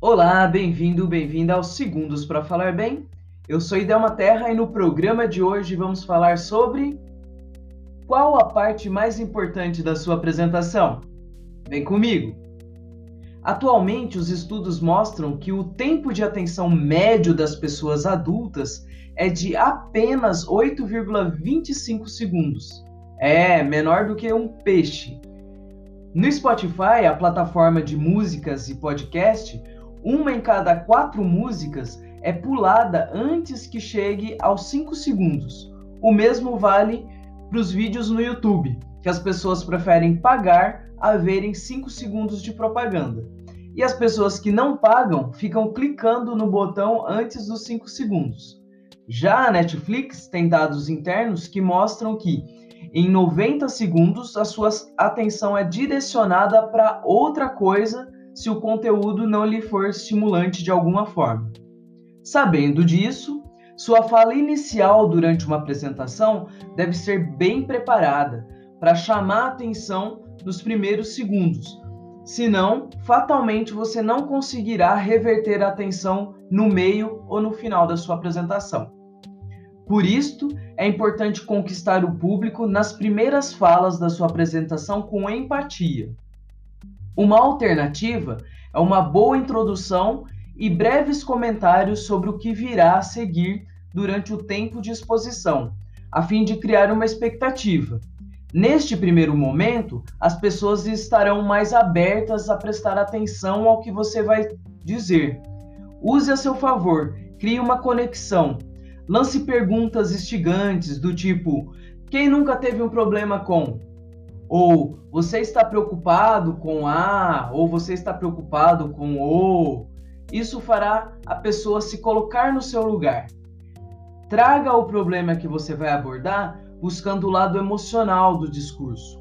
Olá, bem-vindo, bem-vinda aos Segundos para Falar Bem. Eu sou Idelma Terra e no programa de hoje vamos falar sobre qual a parte mais importante da sua apresentação. Vem comigo! Atualmente, os estudos mostram que o tempo de atenção médio das pessoas adultas é de apenas 8,25 segundos. É menor do que um peixe. No Spotify, a plataforma de músicas e podcast, uma em cada quatro músicas é pulada antes que chegue aos 5 segundos. O mesmo vale para os vídeos no YouTube, que as pessoas preferem pagar a verem 5 segundos de propaganda. E as pessoas que não pagam ficam clicando no botão antes dos 5 segundos. Já a Netflix tem dados internos que mostram que em 90 segundos a sua atenção é direcionada para outra coisa se o conteúdo não lhe for estimulante de alguma forma. Sabendo disso, sua fala inicial durante uma apresentação deve ser bem preparada para chamar a atenção nos primeiros segundos. Senão, fatalmente você não conseguirá reverter a atenção no meio ou no final da sua apresentação. Por isto, é importante conquistar o público nas primeiras falas da sua apresentação com empatia. Uma alternativa é uma boa introdução e breves comentários sobre o que virá a seguir durante o tempo de exposição, a fim de criar uma expectativa. Neste primeiro momento, as pessoas estarão mais abertas a prestar atenção ao que você vai dizer. Use a seu favor, crie uma conexão, Lance perguntas instigantes do tipo: quem nunca teve um problema com? Ou você está preocupado com a? Ou você está preocupado com o? Isso fará a pessoa se colocar no seu lugar. Traga o problema que você vai abordar buscando o lado emocional do discurso.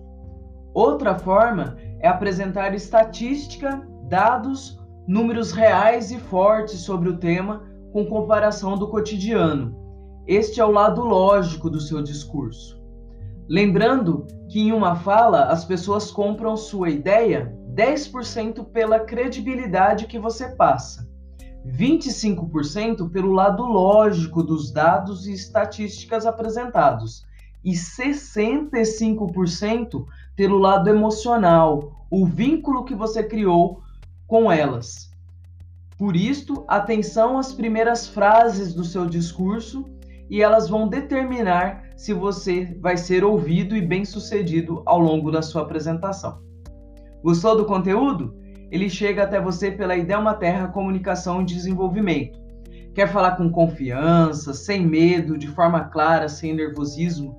Outra forma é apresentar estatística, dados, números reais e fortes sobre o tema com comparação do cotidiano. Este é o lado lógico do seu discurso. Lembrando que em uma fala as pessoas compram sua ideia 10% pela credibilidade que você passa, 25% pelo lado lógico dos dados e estatísticas apresentados e 65% pelo lado emocional, o vínculo que você criou com elas. Por isto, atenção às primeiras frases do seu discurso e elas vão determinar se você vai ser ouvido e bem-sucedido ao longo da sua apresentação. Gostou do conteúdo? Ele chega até você pela Idelma Terra Comunicação e Desenvolvimento. Quer falar com confiança, sem medo, de forma clara, sem nervosismo?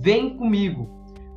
Vem comigo!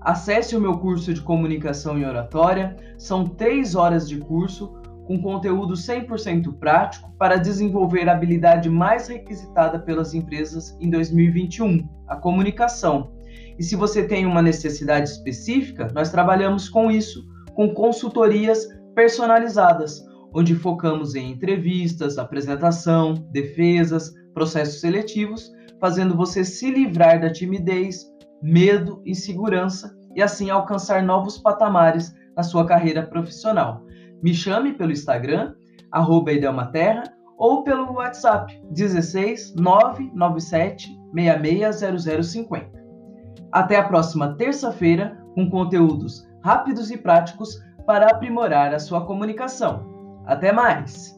Acesse o meu curso de comunicação e oratória. São três horas de curso com conteúdo 100% prático para desenvolver a habilidade mais requisitada pelas empresas em 2021, a comunicação. E se você tem uma necessidade específica, nós trabalhamos com isso, com consultorias personalizadas, onde focamos em entrevistas, apresentação, defesas, processos seletivos, fazendo você se livrar da timidez, medo, insegurança e assim alcançar novos patamares na sua carreira profissional. Me chame pelo Instagram, arroba Idelmaterra, ou pelo WhatsApp 16 997 660050. Até a próxima terça-feira com conteúdos rápidos e práticos para aprimorar a sua comunicação. Até mais!